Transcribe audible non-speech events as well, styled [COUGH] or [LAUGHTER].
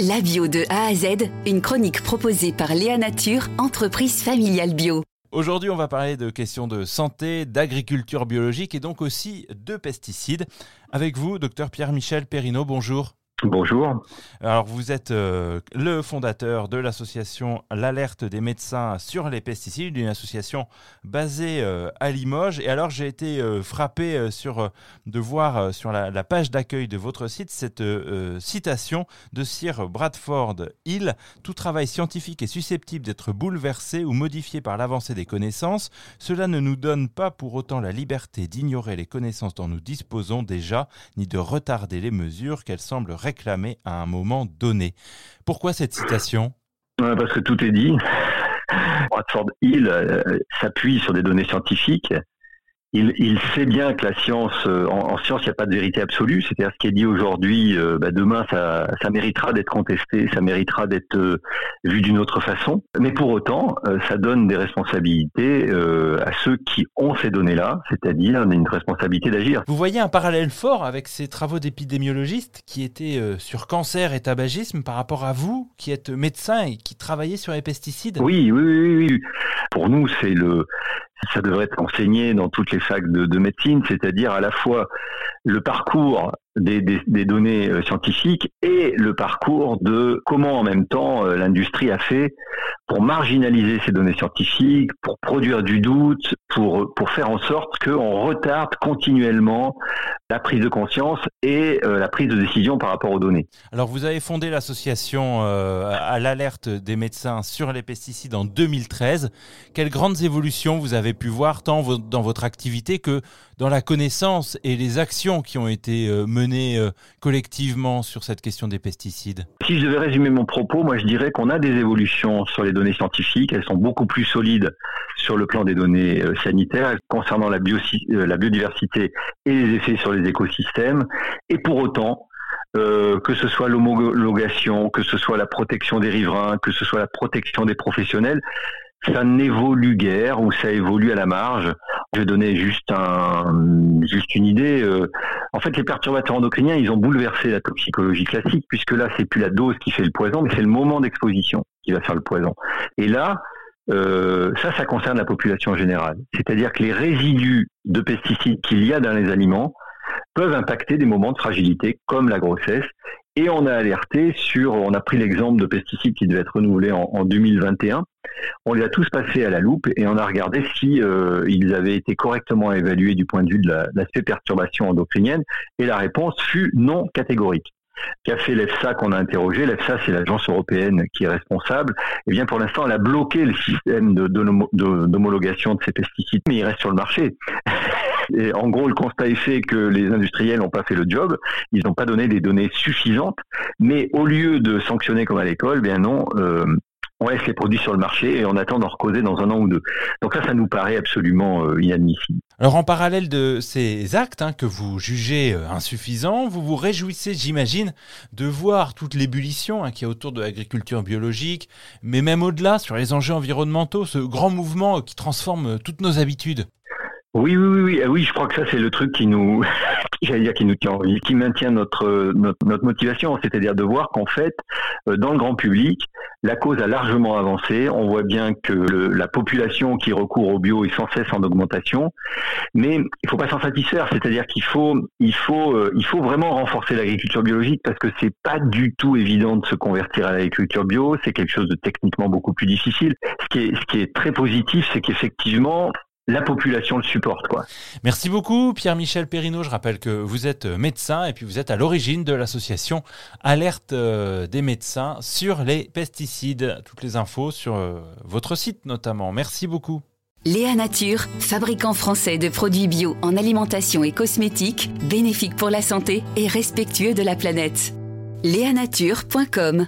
La bio de A à Z, une chronique proposée par Léa Nature, entreprise familiale bio. Aujourd'hui, on va parler de questions de santé, d'agriculture biologique et donc aussi de pesticides. Avec vous, docteur Pierre-Michel Perrineau, bonjour. Bonjour. Alors vous êtes euh, le fondateur de l'association L'alerte des médecins sur les pesticides, une association basée euh, à Limoges. Et alors j'ai été euh, frappé sur, de voir sur la, la page d'accueil de votre site cette citation de Sir Bradford Hill. Tout travail scientifique est susceptible d'être bouleversé ou modifié par l'avancée des connaissances. Cela ne nous donne pas pour autant la liberté d'ignorer les connaissances dont nous disposons déjà, ni de retarder les mesures qu'elles semblent réclamé à un moment donné. Pourquoi cette citation? Parce que tout est dit. [LAUGHS] Bradford Hill euh, s'appuie sur des données scientifiques il, sait bien que la science, euh, en, science, il n'y a pas de vérité absolue. C'est-à-dire ce qui est dit aujourd'hui, euh, bah, demain, ça, méritera d'être contesté, ça méritera d'être euh, vu d'une autre façon. Mais pour autant, ça donne des responsabilités à ceux qui ont ces données-là, c'est-à-dire une responsabilité d'agir. Vous voyez un parallèle fort avec ces travaux d'épidémiologistes qui étaient sur cancer et tabagisme par rapport à vous, qui êtes médecin et qui travaillez sur les pesticides? Oui, oui, oui, oui. Pour nous, c'est le ça devrait être enseigné dans toutes les facs de, médecine, c'est-à-dire à la fois le parcours des, données euh, scientifiques et le parcours de comment en même temps euh, l'industrie a fait pour marginaliser ces données scientifiques, pour produire du doute, pour, pour faire en sorte qu'on retarde continuellement la prise de conscience et euh, la prise de décision par rapport aux données. Alors vous avez fondé l'association à l'alerte des médecins sur les pesticides en 2013. Quelles grandes évolutions vous avez pu voir tant dans votre activité que dans la connaissance et les actions qui ont été menées euh, collectivement sur cette question des pesticides? Si je devais résumer mon propos, moi je dirais qu'on a des évolutions sur les données scientifiques. Elles sont beaucoup plus solides sur le plan des données euh, sanitaires concernant la, euh, la biodiversité et les effets sur les écosystèmes. Et pour autant, que ce soit l'homologation, que ce soit la protection des riverains, que ce soit la protection des professionnels, ça n'évolue guère ou ça évolue à la marge. Je vais donner juste un, juste une idée. En fait, les perturbateurs endocriniens, ils ont bouleversé la toxicologie classique puisque là, c'est plus la dose qui fait le poison, mais c'est le moment d'exposition qui va faire le poison. Et là, euh, ça, ça concerne la population générale. C'est-à-dire que les résidus de pesticides qu'il y a dans les aliments peuvent impacter des moments de fragilité comme la grossesse et on a alerté sur, on a pris l'exemple de pesticides qui devaient être renouvelés en, 2021. On les a tous passés à la loupe et on a regardé si euh, ils avaient été correctement évalués du point de vue de l'aspect perturbation endocrinienne. Et la réponse fut non catégorique qu'a fait l'EFSA qu'on a interrogé? L'EFSA, c'est l'agence européenne qui est responsable. Et eh bien, pour l'instant, elle a bloqué le système d'homologation de, de, ces pesticides, mais ils restent sur le marché. En gros, le constat est fait que les industriels n'ont pas fait le job, ils n'ont pas donné des données suffisantes, mais au lieu de sanctionner comme à l'école, bien non, euh, on laisse les produits sur le marché et on attend d'en recauser dans un an ou deux. Donc ça, ça nous paraît absolument euh, inadmissible. Alors en parallèle de ces actes hein, que vous jugez euh, insuffisants, vous vous réjouissez, j'imagine, de voir toute l'ébullition hein, qui est autour de l'agriculture biologique, mais même au-delà sur les enjeux environnementaux, ce grand mouvement qui transforme toutes nos habitudes. Oui, oui, oui, oui, oui, je crois que ça c'est le truc qui nous, [LAUGHS] j'allais dire qui nous tient qui maintient notre notre, motivation, c'est-à-dire de voir qu'en fait, euh, dans le grand public, la cause a largement avancé. On voit bien que la population qui recourt au bio est sans cesse en augmentation, mais il faut pas s'en satisfaire, c'est-à-dire qu'il faut il faut euh, il faut vraiment renforcer l'agriculture biologique parce que c'est pas du tout évident de se convertir à l'agriculture bio, c'est quelque chose de techniquement beaucoup plus difficile. Ce qui est ce qui est très positif, c'est qu'effectivement la population le supporte. Quoi. Merci beaucoup Pierre-Michel Perrineau. Je rappelle que vous êtes médecin et puis vous êtes à l'origine de l'association Alerte euh, des médecins sur les pesticides. Toutes les infos sur euh, votre site notamment. Merci beaucoup. Léa Nature, fabricant français de produits bio en alimentation et cosmétiques, bénéfique pour la santé et respectueux de la planète. Léanature.com